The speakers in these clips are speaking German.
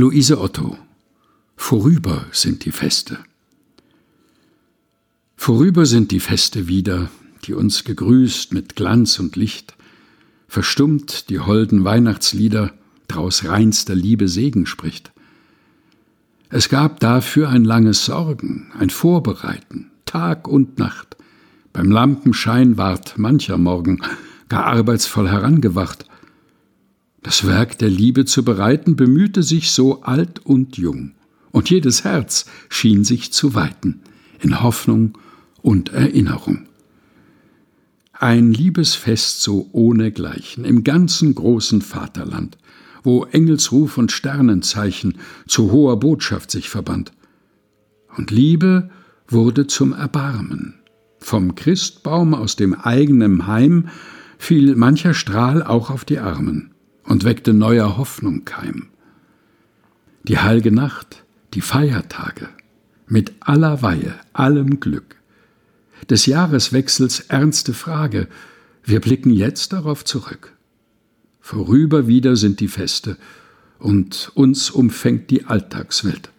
Luise Otto Vorüber sind die Feste. Vorüber sind die Feste wieder, die uns gegrüßt mit Glanz und Licht, verstummt die holden Weihnachtslieder, draus reinster Liebe Segen spricht. Es gab dafür ein langes Sorgen, ein Vorbereiten, Tag und Nacht. Beim Lampenschein ward mancher Morgen gar arbeitsvoll herangewacht, das Werk der Liebe zu bereiten bemühte sich so alt und jung, und jedes Herz schien sich zu weiten, in Hoffnung und Erinnerung. Ein Liebesfest so ohnegleichen im ganzen großen Vaterland, wo Engelsruf und Sternenzeichen zu hoher Botschaft sich verband. Und Liebe wurde zum Erbarmen. Vom Christbaum aus dem eigenen Heim fiel mancher Strahl auch auf die Armen und weckte neuer Hoffnung Keim. Die heilge Nacht, die Feiertage, mit aller Weihe, allem Glück. Des Jahreswechsels ernste Frage, wir blicken jetzt darauf zurück. Vorüber wieder sind die Feste, und uns umfängt die Alltagswelt.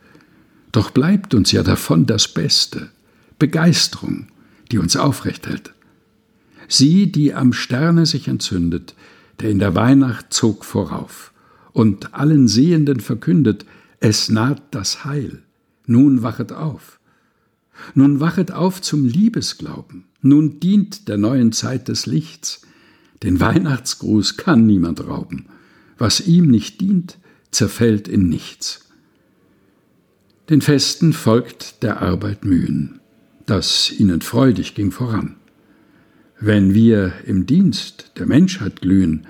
Doch bleibt uns ja davon das Beste, Begeisterung, die uns aufrecht hält. Sie, die am Sterne sich entzündet, der in der Weihnacht zog vorauf und allen Sehenden verkündet, es naht das Heil, nun wachet auf. Nun wachet auf zum Liebesglauben, nun dient der neuen Zeit des Lichts. Den Weihnachtsgruß kann niemand rauben, was ihm nicht dient, zerfällt in nichts. Den Festen folgt der Arbeit Mühen, das ihnen freudig ging voran. Wenn wir im Dienst der Menschheit glühen,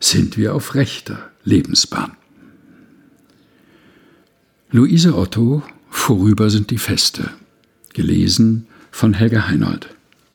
sind wir auf rechter Lebensbahn. Luise Otto, Vorüber sind die Feste. Gelesen von Helga Heinold.